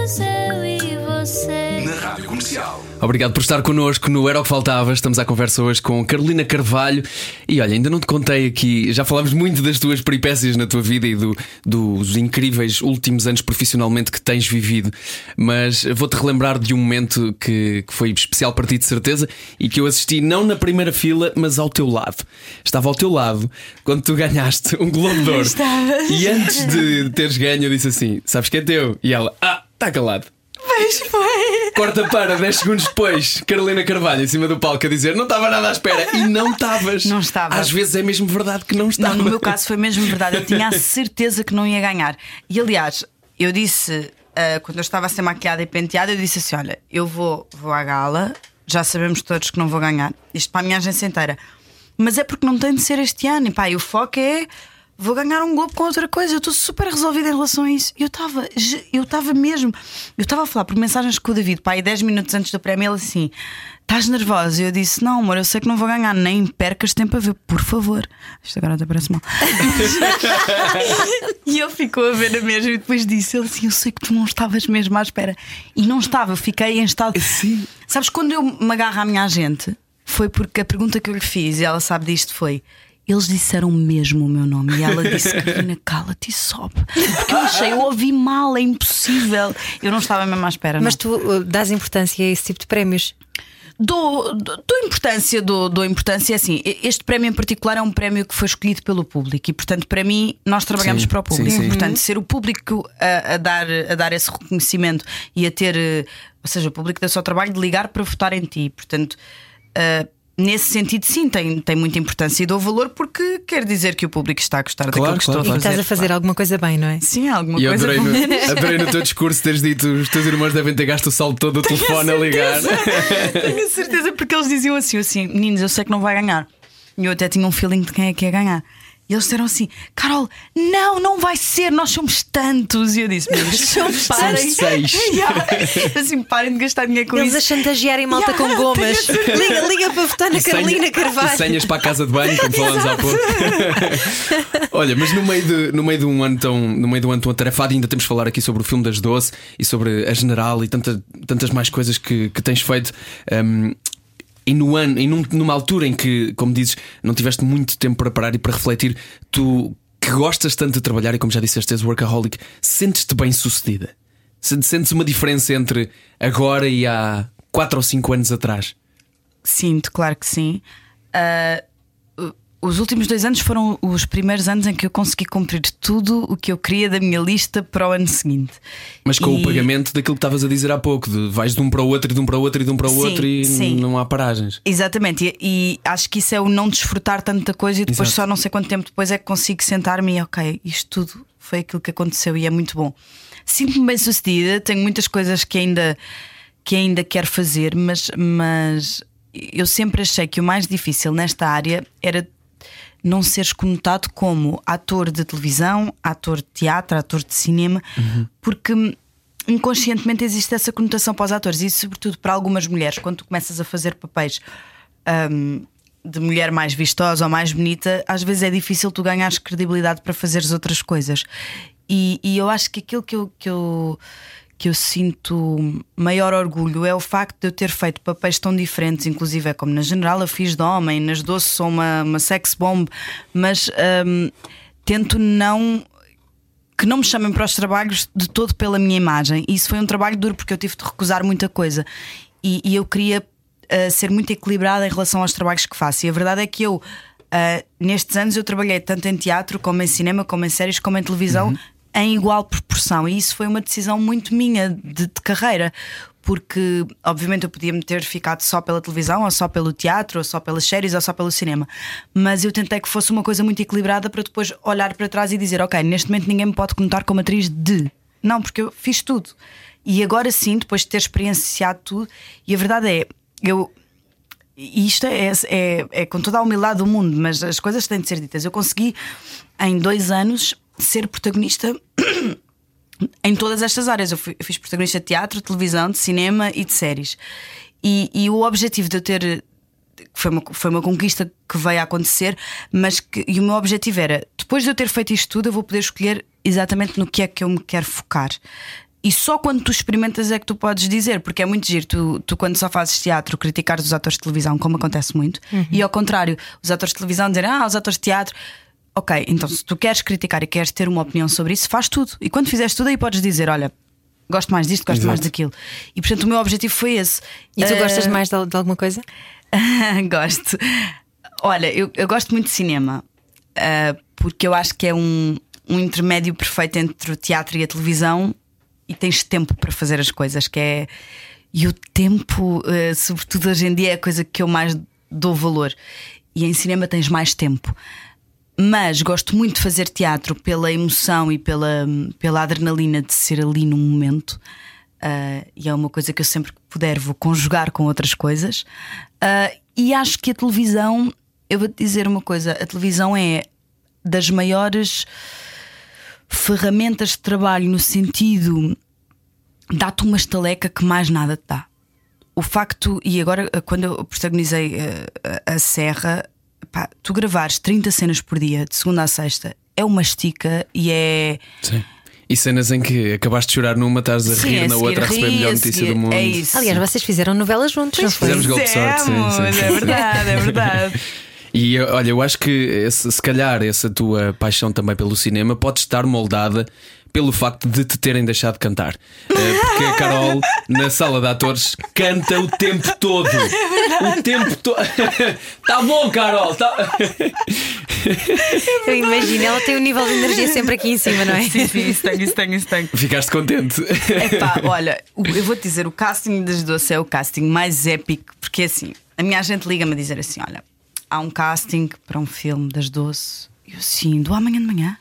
Juntos eu e você. Na Rádio Comercial. Obrigado por estar connosco no Era o que Faltava. Estamos à conversa hoje com Carolina Carvalho. E olha, ainda não te contei aqui, já falámos muito das tuas peripécias na tua vida e do- dos incríveis últimos anos profissionalmente que tens vivido. Mas vou-te relembrar de um momento que, que foi especial para ti, de certeza, e que eu assisti não na primeira fila, mas ao teu lado. Estava ao teu lado quando tu ganhaste um Globo de Ouro. Estavas. E antes de teres ganho, eu disse assim: Sabes que é teu? E ela, ah, está calado. Pois foi. Corta para 10 segundos depois, Carolina Carvalho em cima do palco a dizer não estava nada à espera e não estavas. Não estava. Às vezes é mesmo verdade que não estava. Não, no meu caso foi mesmo verdade. Eu tinha a certeza que não ia ganhar. E aliás, eu disse, ah, quando eu estava a ser maquilhada e penteada, eu disse assim: Olha, eu vou, vou à gala, já sabemos todos que não vou ganhar. Isto para a minha agência inteira. Mas é porque não tem de ser este ano. E pá, e o foco é. Vou ganhar um globo com outra coisa. Eu estou super resolvida em relação a isso. Eu estava, eu estava mesmo. Eu estava a falar por mensagens com o David, pá, e 10 minutos antes do prémio, ele assim: Estás nervosa? E eu disse: Não, amor, eu sei que não vou ganhar, nem percas tempo a ver, por favor. Isto agora até parece mal. *laughs* e ele ficou a ver a mesma e depois disse: Ele assim, eu sei que tu não estavas mesmo à espera. E não estava, eu fiquei em estado. Sim. Sabes, quando eu me agarro à minha agente, foi porque a pergunta que eu lhe fiz, e ela sabe disto, foi. Eles disseram mesmo o meu nome e ela disse: Carolina, cala-te e sobe. Porque eu achei, eu ouvi mal, é impossível. Eu não estava mesmo à espera. Mas não. tu uh, dás importância a esse tipo de prémios. Dou, dou, dou importância, dou, dou importância assim. Este prémio em particular é um prémio que foi escolhido pelo público e, portanto, para mim, nós trabalhamos Sim, para o público. sim, sim. Portanto, ser o público a, a dar, a dar esse reconhecimento e a ter, eh, ou seja, o público dá só trabalho de ligar para votar em ti. Portanto, eh, nesse sentido, sim, tem, tem muita importância e dou valor porque quer dizer que o público está a gostar Claro, daquilo que claro, estou E a fazer. estás a fazer alguma coisa bem, não é? Sim, alguma E coisa. adorei no, *laughs* adorei no teu discurso teres dito os teus irmãos devem ter gasto o saldo todo do telefone a ligar. *laughs* Tenho certeza, porque eles diziam assim, assim, meninos, eu sei que não vai ganhar. E eu até tinha um feeling de quem é que ia ganhar. E eles disseram assim: Carol, não, não vai ser, nós somos tantos. E eu disse: Mas *laughs* parem. seis. *laughs* Yeah. assim, parem de gastar dinheiro com Eles isso. a chantagearem malta Yeah, com *laughs* gomas. Liga, liga para votar na Carolina Senha- Carvalho. Senhas para a casa de banho, como falámos há pouco. Olha, mas no meio, de, no meio de um ano tão, no meio de um ano tão atarefado, ainda temos de falar aqui sobre o filme das Doce e sobre a general e tanta, tantas mais coisas que, que tens feito. Um, e no ano, e num- numa altura em que, como dizes, não tiveste muito tempo para parar e para refletir, tu que gostas tanto de trabalhar e como já disseste, és workaholic, sentes-te bem sucedida? Sentes uma diferença entre agora e há 4 ou 5 anos atrás? Sinto, claro que sim. O- os últimos dois anos foram os primeiros anos em que eu consegui cumprir tudo o que eu queria da minha lista para o ano seguinte. Mas com E- o pagamento daquilo que estavas a dizer há pouco, de vais de um para o outro e de um para o outro e de um para o Sim, outro e sim. não há paragens. Exatamente, e, e acho que isso é o não desfrutar tanta coisa e depois Exato. só não sei quanto tempo depois é que consigo sentar-me e ok, isto tudo foi aquilo que aconteceu e é muito bom. Sinto-me bem sucedida, tenho muitas coisas que ainda, que ainda quero fazer, mas, mas eu sempre achei que o mais difícil nesta área era não seres conotado como ator de televisão, ator de teatro, ator de cinema, porque hum, inconscientemente existe essa conotação para os atores e, sobretudo, para algumas mulheres, quando tu começas a fazer papéis hum, de mulher mais vistosa ou mais bonita, às vezes é difícil tu ganhares credibilidade para fazeres outras coisas. E, e eu acho que aquilo que eu, que eu que eu sinto maior orgulho é o facto de eu ter feito papéis tão diferentes, inclusive é como na General eu fiz de homem, nas Doce sou uma, uma sex bomb, mas hum, tento não que não me chamem para os trabalhos de todo pela minha imagem. Isso foi um trabalho duro porque eu tive de recusar muita coisa. E, e eu queria uh, ser muito equilibrada em relação aos trabalhos que faço. E a verdade é que eu, uh, nestes anos, eu trabalhei tanto em teatro, como em cinema, como em séries, como em televisão, em igual proporção. E isso foi uma decisão muito minha de, de carreira. Porque, obviamente, eu podia me ter ficado só pela televisão, ou só pelo teatro, ou só pelas séries, ou só pelo cinema. Mas eu tentei que fosse uma coisa muito equilibrada para depois olhar para trás e dizer: Ok, neste momento ninguém me pode contar como atriz de. Não, porque eu fiz tudo. E agora sim, depois de ter experienciado tudo, e a verdade é, eu. E isto é, é, é com toda a humildade do mundo, mas as coisas têm de ser ditas. Eu consegui, em dois anos, ser protagonista em todas estas áreas. Eu, fui- eu fiz protagonista de teatro, televisão, de cinema e de séries. E, e o objetivo de eu ter. Foi uma, foi uma conquista que veio a acontecer, mas que, e o meu objetivo era: depois de eu ter feito isto tudo, eu vou poder escolher exatamente no que é que eu me quero focar. E só quando tu experimentas é que tu podes dizer, porque é muito giro. Tu, tu quando só fazes teatro, criticares os atores de televisão, como acontece muito, e ao contrário, os atores de televisão dizerem, ah, os atores de teatro. Ok, então se tu queres criticar e queres ter uma opinião sobre isso, faz tudo. E quando fizeres tudo, aí podes dizer: olha, gosto mais disto, gosto mais Exato. daquilo. E portanto, o meu objetivo foi esse. E tu Eh, gostas mais de, de alguma coisa? *laughs* gosto. Olha, eu, eu gosto muito de cinema ah, porque eu acho que é um, um intermédio perfeito entre o teatro e a televisão e tens tempo para fazer as coisas, que é. E o tempo, ah, sobretudo hoje em dia, é a coisa que eu mais dou valor. E em cinema tens mais tempo. Mas gosto muito de fazer teatro pela emoção e pela, pela adrenalina de ser ali num momento. Ah, e é uma coisa que eu sempre que puder vou conjugar com outras coisas. Ah, e acho que a televisão, eu vou te dizer uma coisa: a televisão é das maiores ferramentas de trabalho no sentido dá-te uma estaleca que mais nada te dá. O facto, e agora quando eu protagonizei eh, a, a Serra, pá, tu gravares 30 cenas por dia, de segunda a sexta, é uma estica e é. Sim. E cenas em que acabaste de chorar numa, estás a Sim, rir a na outra, a receber a melhor a notícia seguir- do mundo. É isso. Aliás, vocês fizeram novela juntos, não foi? Fizemos golpe de sorte, sim, sim, sim. É verdade, é verdade. *laughs* E olha, eu acho que esse- se calhar essa tua paixão também pelo cinema pode estar moldada pelo facto de te terem deixado cantar. Eh, Porque a Carol, na sala de atores, canta o tempo todo. O tempo todo. *laughs* Tá bom, Carol. Tá... Eu imagino, ela tem um nível de energia sempre aqui em cima, não é? Sim, sim, isso tenho, isso tenho, isso tenho. Ficaste contente. Epá, olha, o- eu vou-te dizer, o casting das doce é o casting mais épico, porque assim, a minha agente liga-me a dizer assim: olha, há um casting para um filme das doce. Eu sim, do amanhã de manhã.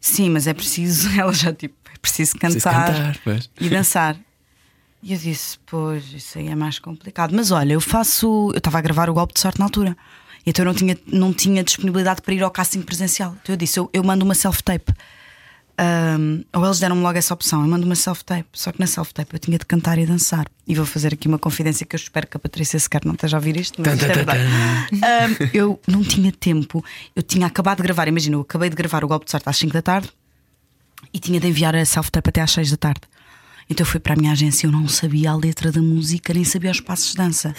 Sim, mas é preciso, *laughs* ela já tipo, é preciso cantar, cantar, e dançar. E eu disse, pois, isso aí é mais complicado. Mas olha, eu faço. Eu estava a gravar o golpe de sorte na altura. Então eu não tinha, não tinha disponibilidade para ir ao casting presencial. Então eu disse, eu, eu mando uma self-tape. Ahm, ou eles deram-me logo essa opção, eu mando uma self-tape. Só que na self-tape eu tinha de cantar e dançar. E vou fazer aqui uma confidência que eu espero que a Patrícia sequer não esteja a ouvir isto, mas isto é verdade. Ahm, *laughs* eu não tinha tempo, eu tinha acabado de gravar, imagina, eu acabei de gravar o golpe de sorte às 5 da tarde e tinha de enviar a self-tape até às 6 da tarde. Então eu fui para a minha agência, eu não sabia a letra da música, nem sabia os passos de dança.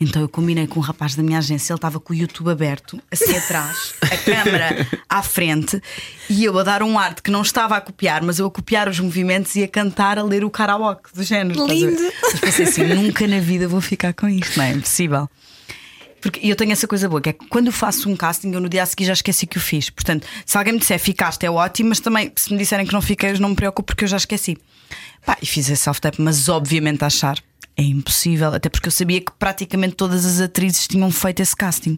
Então eu combinei com um rapaz da minha agência, ele estava com o YouTube aberto, assim atrás, a câmera à frente, e eu a dar um arte que não estava a copiar, mas eu a copiar os movimentos e a cantar, a ler o karaoke do género. Lindo. Mas pensei assim, nunca na vida vou ficar com isto, não é impossível. Porque eu tenho essa coisa boa, que é que quando eu faço um casting, eu no dia a seguir já esqueci que o fiz. Portanto, se alguém me disser ficaste é ótimo, mas também se me disserem que não fiquei, eu não me preocupo porque eu já esqueci. Pá, e fiz esse self-tape, mas obviamente a achar é impossível, até porque eu sabia que praticamente todas as atrizes tinham feito esse casting.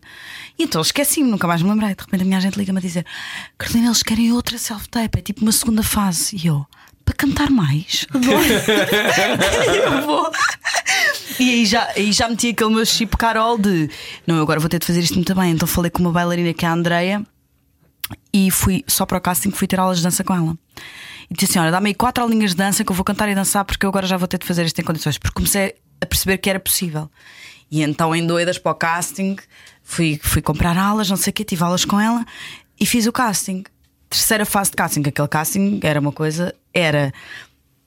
E então esqueci-me, nunca mais me lembrei. De repente a minha gente liga-me a dizer: Carolina, eles querem outra self-tape, é tipo uma segunda fase. E eu, para cantar mais? *laughs* *laughs* eu vou. E aí já, aí já meti aquele meu chip Carol de não, agora vou ter de fazer isto muito bem. Então falei com uma bailarina que é a Andreia e fui só para o casting, fui ter aulas de dança com ela. E disse assim: Olha, dá-me aí quatro aulinhas de dança que eu vou cantar e dançar porque eu agora já vou ter de fazer isto em condições. Porque comecei a perceber que era possível. E então, em doidas para o casting, fui, fui comprar aulas, não sei o quê, tive aulas com ela e fiz o casting. Terceira fase de casting, aquele casting era uma coisa, era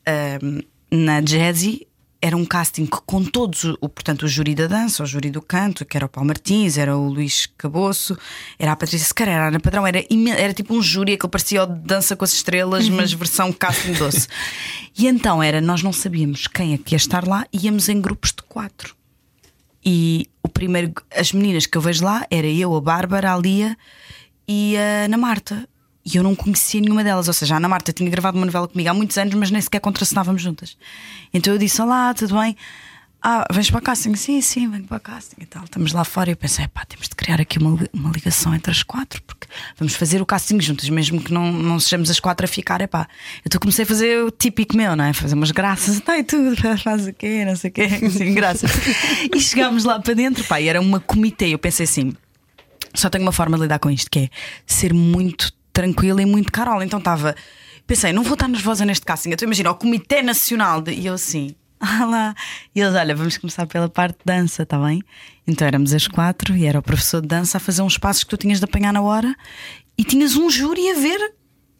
ahm, na Jazzy era um casting que com todos, o, portanto, o júri da dança, o júri do canto, que era o Paulo Martins, era o Luís Caboço, era a Patrícia Sequeira, era a Ana Padrão, era, era tipo um júri que parecia o de Dança com as Estrelas, mas versão casting doce. *laughs* e então era, nós não sabíamos quem é que ia estar lá, íamos em grupos de quatro. E o primeiro, as meninas que eu vejo lá era eu, a Bárbara, a Lia e a Ana Marta. E eu não conhecia nenhuma delas. Ou seja, a Ana Marta tinha gravado uma novela comigo há muitos anos, mas nem sequer contracenávamos juntas. Então eu disse: Olá, tudo bem? Ah, vens para o casting? Sim, sim, venho para o casting e tal. Estamos lá fora e eu pensei: pá, temos de criar aqui uma, uma ligação entre as quatro, porque vamos fazer o casting juntas, mesmo que não, não sejamos as quatro a ficar. É pá, então comecei a fazer o típico meu, não é? Fazer umas graças, tá, e tudo, *laughs* faz o quê, não sei o quê, *laughs* assim, graças. e chegámos lá para dentro, pá, e era uma comitê. Eu pensei assim: só tenho uma forma de lidar com isto, que é ser muito tranquila e muito carola. Então estava, pensei, não vou estar nervosa neste casting. Então imagina, o Comitê Nacional, de... e eu assim, ah lá. E eles, olha, vamos começar pela parte de dança, está bem? Então éramos as quatro e era o professor de dança a fazer uns passos que tu tinhas de apanhar na hora e tinhas um júri a ver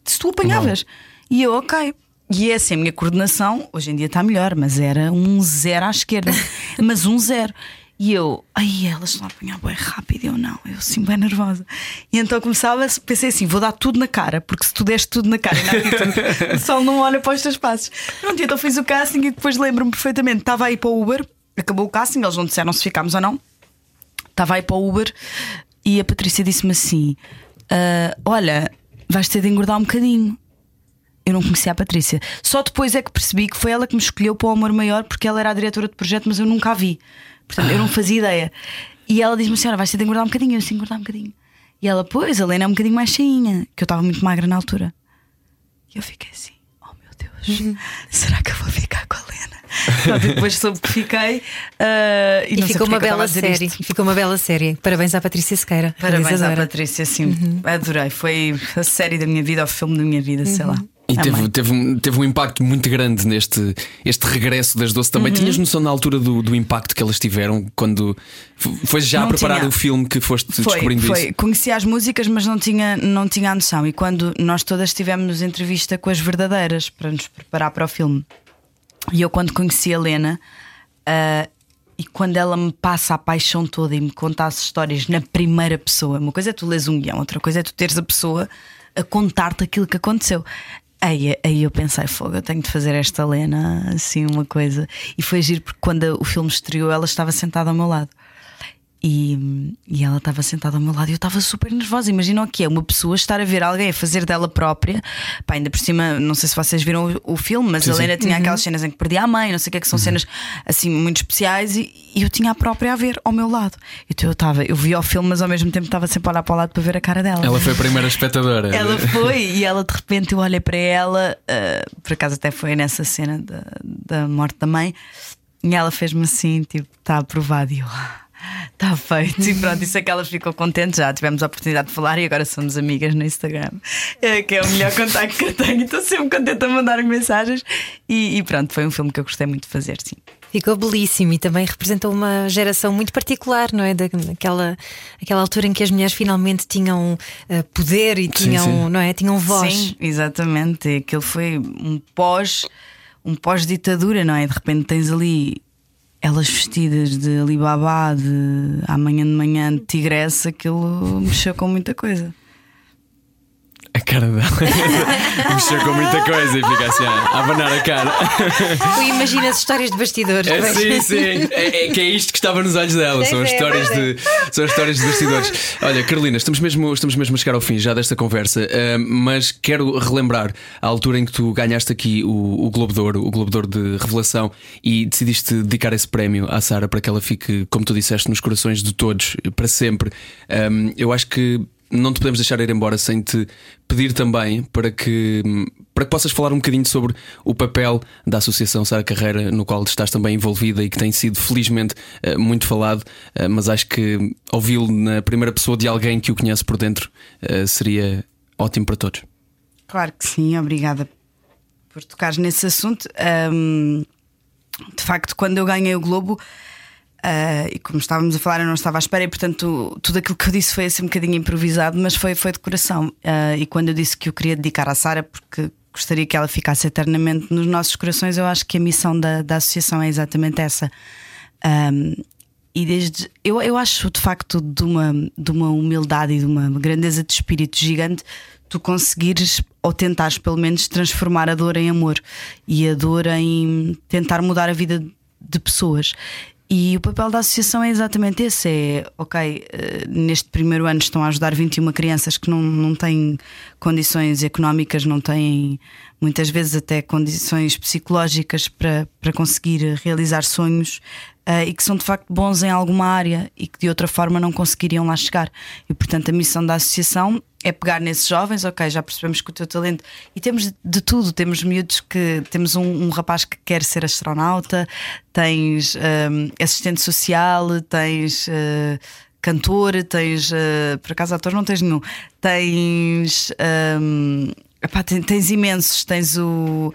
se tu apanhavas. E eu, ok. E é assim, a minha coordenação, hoje em dia está melhor, mas era um zero à esquerda. *laughs* mas um zero. E eu, ai, elas estão a apanhar bem rápido. Eu não, eu assim, bem nervosa. E então começava, pensei assim: vou dar tudo na cara, porque se tu deste tudo na cara atitude, o sol não olha para os teus passos. Pronto, então fiz o casting e depois lembro-me perfeitamente: estava aí para o Uber, acabou o casting, eles não disseram se ficámos ou não. Estava aí para o Uber e a Patrícia disse-me assim: "Ah, Olha, vais ter de engordar um bocadinho. Eu não conhecia a Patrícia. Só depois é que percebi que foi ela que me escolheu para o Amor Maior, porque ela era a diretora de projeto, mas eu nunca a vi. Portanto, eu não fazia ideia. E ela disse-me assim: Olha, vais ter de engordar um bocadinho. Eu disse: engordar um bocadinho. E ela, pois, a Helena é um bocadinho mais cheinha, que eu estava muito magra na altura. E eu fiquei assim: Oh meu Deus, será que eu vou ficar com a Helena? Pronto, depois soube que fiquei. ah, e E, ficou uma é estava bela série. isto. Ficou uma bela série. Parabéns à Patrícia Sequeira. Parabéns à. Patrícia, sim, adorei. Foi a série da minha vida, o filme da minha vida, sei lá. E teve, teve, um, teve um impacto muito grande neste este regresso das doce também. Uhum. Tinhas noção na altura do, do impacto que elas tiveram quando foi já a Não preparar tinha. o filme que foste Foi, descobrindo foi. isso? Conhecia as músicas, mas não tinha, não tinha a noção. E quando nós todas tivemos entrevista com as verdadeiras para nos preparar para o filme, e eu, quando conheci a Lena, ah, e quando ela me passa a paixão toda e me conta as histórias na primeira pessoa, uma coisa é tu lês um guião, outra coisa é tu teres a pessoa a contar-te aquilo que aconteceu. Aí, aí eu pensei, fogo, eu tenho de fazer esta Lena assim, uma coisa. E foi giro porque quando o filme estreou, ela estava sentada ao meu lado. E, e ela estava sentada ao meu lado e eu estava super nervosa. Imagina o que é uma pessoa estar a ver alguém a fazer dela própria. Pá, ainda por cima, não sei se vocês viram o, o filme, mas Sim, a sim. Helena tinha aquelas cenas em que perdia a mãe, não sei o que é que são cenas assim muito especiais e, e eu tinha a própria a ver ao meu lado. Então eu estava, eu via o filme, mas ao mesmo tempo estava sempre a olhar para o lado para ver a cara dela. Ela foi a primeira espectadora. Ela *laughs* foi e ela de repente eu olhei para ela, ah, por acaso até foi nessa cena da, da morte da mãe, e ela fez-me assim, tipo, está aprovado e eu. Está feito, e pronto, isso é que ela ficou contente. Já tivemos a oportunidade de falar e agora somos amigas no Instagram, é, que é o melhor contacto que eu tenho. Estou sempre contente a mandar mensagens. E, e pronto, foi um filme que eu gostei muito de fazer, sim. Ficou belíssimo e também representou uma geração muito particular, não é? Da- Daquela aquela altura em que as mulheres finalmente tinham eh, poder e tinham, sim. não é? Tinham voz. Sim, exatamente. E Aquilo foi um pós, um pós-ditadura, não é? De repente tens ali elas vestidas de Alibaba, de amanhã de manhã de tigressa, aquilo mexeu com muita coisa. Cara dela *laughs* mexeu com muita coisa e fica assim a abanar a cara. Tu imaginas histórias de bastidores. É, sim, sim. É, é que é isto que estava nos olhos dela. São as é, histórias é. de são as histórias de bastidores. Olha, Carolina, estamos mesmo, estamos mesmo a chegar ao fim já desta conversa, ah, mas quero relembrar a altura em que tu ganhaste aqui o, o Globo de Ouro, o Globo de Ouro de Revelação, e decidiste dedicar esse prémio à Sara para que ela fique, como tu disseste, nos corações de todos para sempre. Ah, eu acho que não te podemos deixar ir embora sem te pedir também para que, para que possas falar um bocadinho sobre o papel da Associação Sara Carreira, no qual estás também envolvida e que tem sido felizmente eh, muito falado, eh, mas acho que ouvi-lo na primeira pessoa de alguém que o conhece por dentro eh, seria ótimo para todos. Claro que sim, obrigada por tocares nesse assunto. De facto, quando eu ganhei o Globo, ah, e como estávamos a falar, eu não estava à espera, e portanto tudo aquilo que eu disse foi assim um bocadinho improvisado, mas foi, foi de coração. Ah, e quando eu disse que eu queria dedicar à Sara, porque gostaria que ela ficasse eternamente nos nossos corações, eu acho que a missão da, da associação é exatamente essa. Ahm, e desde eu, eu acho de facto de uma, de uma humildade e de uma grandeza de espírito gigante tu conseguires ou tentares pelo menos transformar a dor em amor e a dor em tentar mudar a vida de pessoas. E o papel da associação é exatamente esse: é ok, eh, neste primeiro ano estão a ajudar 21 crianças que não, não têm condições económicas, não têm muitas vezes até condições psicológicas para, para conseguir realizar sonhos eh, e que são de facto bons em alguma área e que de outra forma não conseguiriam lá chegar. E portanto a missão da associação é pegar nesses jovens, ok, já percebemos que o teu talento. E temos de tudo, temos miúdos que. Temos um, um rapaz que quer ser astronauta, tens hum, assistente social, tens. uh, cantor, tens. uh, por acaso, ator não tens nenhum. Tens. hum, epá, ten- tens imensos. Tens o.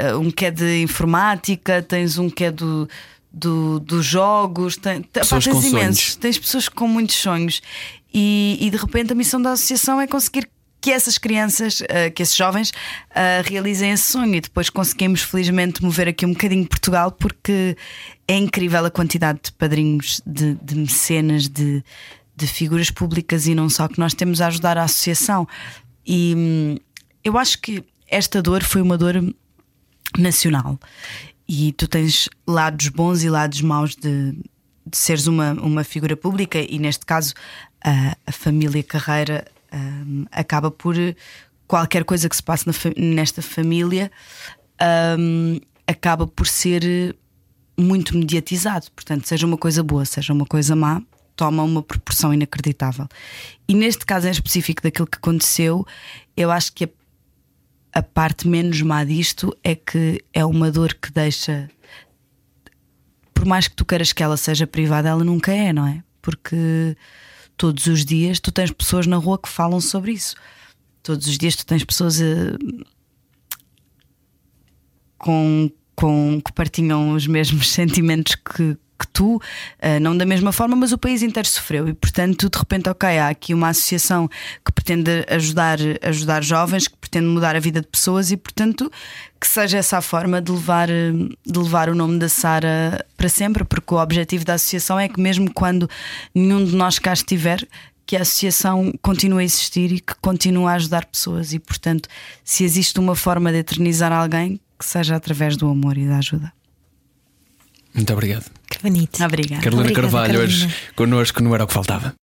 uh, um que é de informática, tens um que é do. Do, dos jogos, epá, Pessoas tens com imensos, sonhos. tens pessoas com muitos sonhos e, e de repente a missão da associação é conseguir que essas crianças, eh, que esses jovens eh, realizem esse sonho e depois conseguimos felizmente mover aqui um bocadinho Portugal porque é incrível a quantidade de padrinhos, de, de mecenas, de, de figuras públicas e não só que nós temos a ajudar a associação. E hum, eu acho que esta dor foi uma dor nacional. E tu tens lados bons e lados maus de, de seres uma, uma figura pública, e neste caso a, a família Carreira hum, acaba por qualquer coisa que se passe na nesta família hum, acaba por ser muito mediatizado. Portanto, seja uma coisa boa, seja uma coisa má, toma uma proporção inacreditável. E neste caso em específico daquilo que aconteceu, eu acho que a a parte menos má disto é que é uma dor que deixa. Por mais que tu queiras que ela seja privada, ela nunca é, não é? Porque todos os dias tu tens pessoas na rua que falam sobre isso. Todos os dias tu tens pessoas eh, com, com, que partilham os mesmos *laughs* sentimentos que, que tu, eh, não da mesma forma, mas o país inteiro sofreu e, portanto, de repente, ok, há aqui uma associação que pretende ajudar, ajudar jovens, que pretende mudar a vida de pessoas e, portanto, que seja essa a forma de levar, de levar o nome da Sara para sempre, porque o objetivo da associação é que, mesmo quando nenhum de nós cá estiver, que a associação continue a existir e que continue a ajudar pessoas. E, portanto, se existe uma forma de eternizar alguém, que seja através do amor e da ajuda. Muito obrigado. Que bonito. Obrigada. Carolina Obrigada, Carvalho, hoje connosco não era o que faltava.